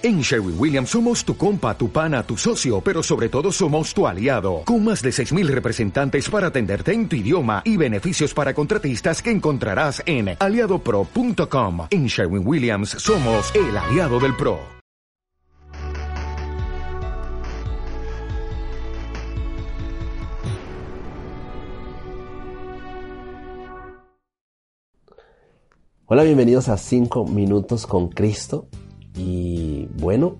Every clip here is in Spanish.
En Sherwin Williams somos tu compa, tu pana, tu socio, pero sobre todo somos tu aliado, con más de 6.000 representantes para atenderte en tu idioma y beneficios para contratistas que encontrarás en aliadopro.com. En Sherwin Williams somos el aliado del PRO. Hola, bienvenidos a 5 minutos con Cristo. Y bueno,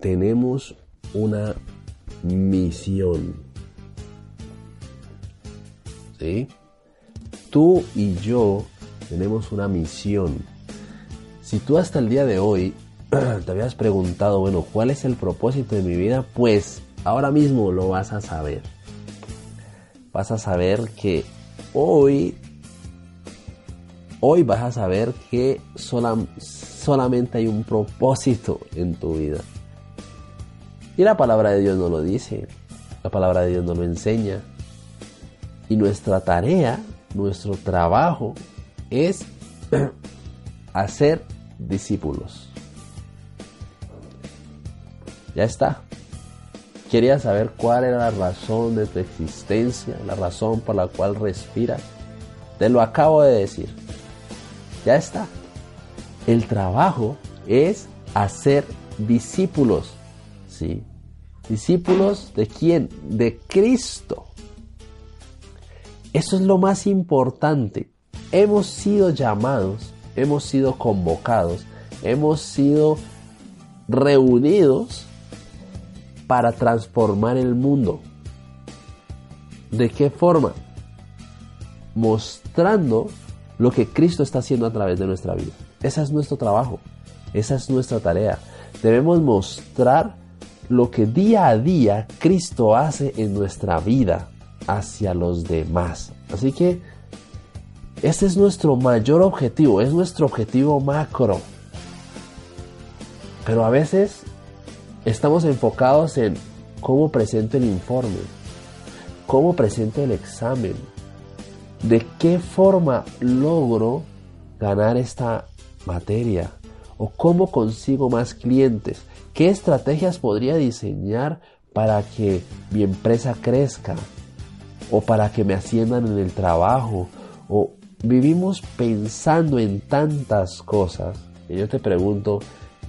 tenemos una misión. ¿Sí? Tú y yo tenemos una misión. Si tú hasta el día de hoy te habías preguntado, bueno, ¿cuál es el propósito de mi vida? Pues ahora mismo lo vas a saber. Vas a saber que hoy, hoy vas a saber que solamente solamente hay un propósito en tu vida. Y la palabra de Dios no lo dice, la palabra de Dios no lo enseña. Y nuestra tarea, nuestro trabajo es hacer discípulos. Ya está. Quería saber cuál era la razón de tu existencia, la razón por la cual respiras. Te lo acabo de decir. Ya está. El trabajo es hacer discípulos. ¿Sí? Discípulos de quién? De Cristo. Eso es lo más importante. Hemos sido llamados, hemos sido convocados, hemos sido reunidos para transformar el mundo. ¿De qué forma? Mostrando lo que Cristo está haciendo a través de nuestra vida. Ese es nuestro trabajo, esa es nuestra tarea. Debemos mostrar lo que día a día Cristo hace en nuestra vida hacia los demás. Así que ese es nuestro mayor objetivo, es nuestro objetivo macro. Pero a veces estamos enfocados en cómo presento el informe, cómo presento el examen, de qué forma logro ganar esta materia? ¿O cómo consigo más clientes? ¿Qué estrategias podría diseñar para que mi empresa crezca? ¿O para que me asciendan en el trabajo? ¿O vivimos pensando en tantas cosas? Y yo te pregunto,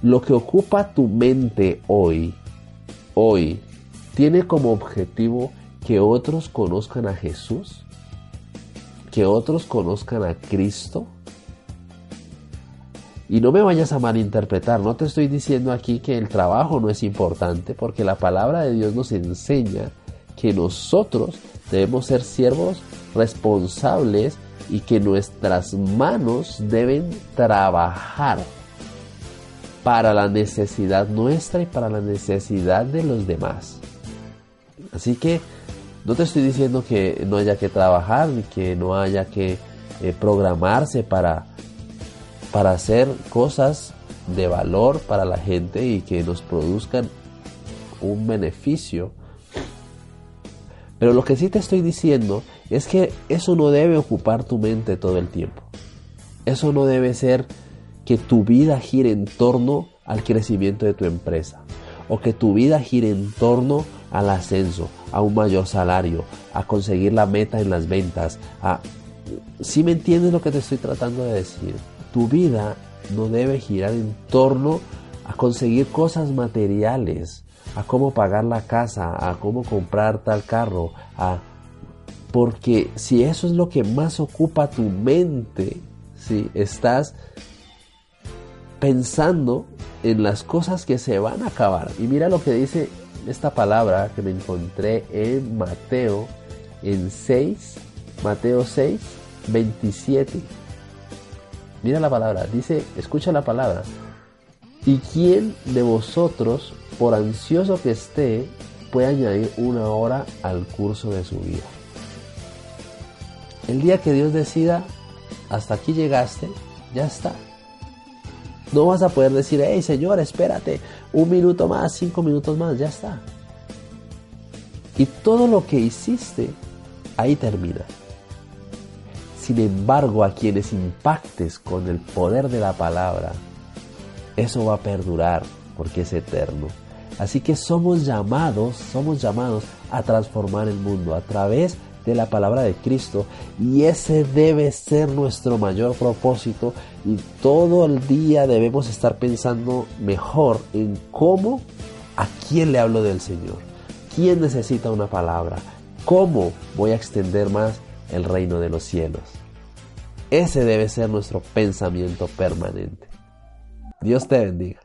lo que ocupa tu mente hoy, hoy, tiene como objetivo que otros conozcan a Jesús? ¿Que otros conozcan a Cristo? Y no me vayas a malinterpretar, no te estoy diciendo aquí que el trabajo no es importante, porque la palabra de Dios nos enseña que nosotros debemos ser siervos responsables y que nuestras manos deben trabajar para la necesidad nuestra y para la necesidad de los demás. Así que no te estoy diciendo que no haya que trabajar ni que no haya que eh, programarse para para hacer cosas de valor para la gente y que nos produzcan un beneficio. Pero lo que sí te estoy diciendo es que eso no debe ocupar tu mente todo el tiempo. Eso no debe ser que tu vida gire en torno al crecimiento de tu empresa o que tu vida gire en torno al ascenso, a un mayor salario, a conseguir la meta en las ventas, a si me entiendes lo que te estoy tratando de decir? tu vida no debe girar en torno a conseguir cosas materiales, a cómo pagar la casa, a cómo comprar tal carro, a porque si eso es lo que más ocupa tu mente, si estás pensando en las cosas que se van a acabar. Y mira lo que dice esta palabra que me encontré en Mateo en 6, Mateo 6, 27. Mira la palabra, dice, escucha la palabra. ¿Y quién de vosotros, por ansioso que esté, puede añadir una hora al curso de su vida? El día que Dios decida, hasta aquí llegaste, ya está. No vas a poder decir, hey Señor, espérate, un minuto más, cinco minutos más, ya está. Y todo lo que hiciste, ahí termina. Sin embargo, a quienes impactes con el poder de la palabra, eso va a perdurar porque es eterno. Así que somos llamados, somos llamados a transformar el mundo a través de la palabra de Cristo y ese debe ser nuestro mayor propósito y todo el día debemos estar pensando mejor en cómo, a quién le hablo del Señor, quién necesita una palabra, cómo voy a extender más el reino de los cielos. Ese debe ser nuestro pensamiento permanente. Dios te bendiga.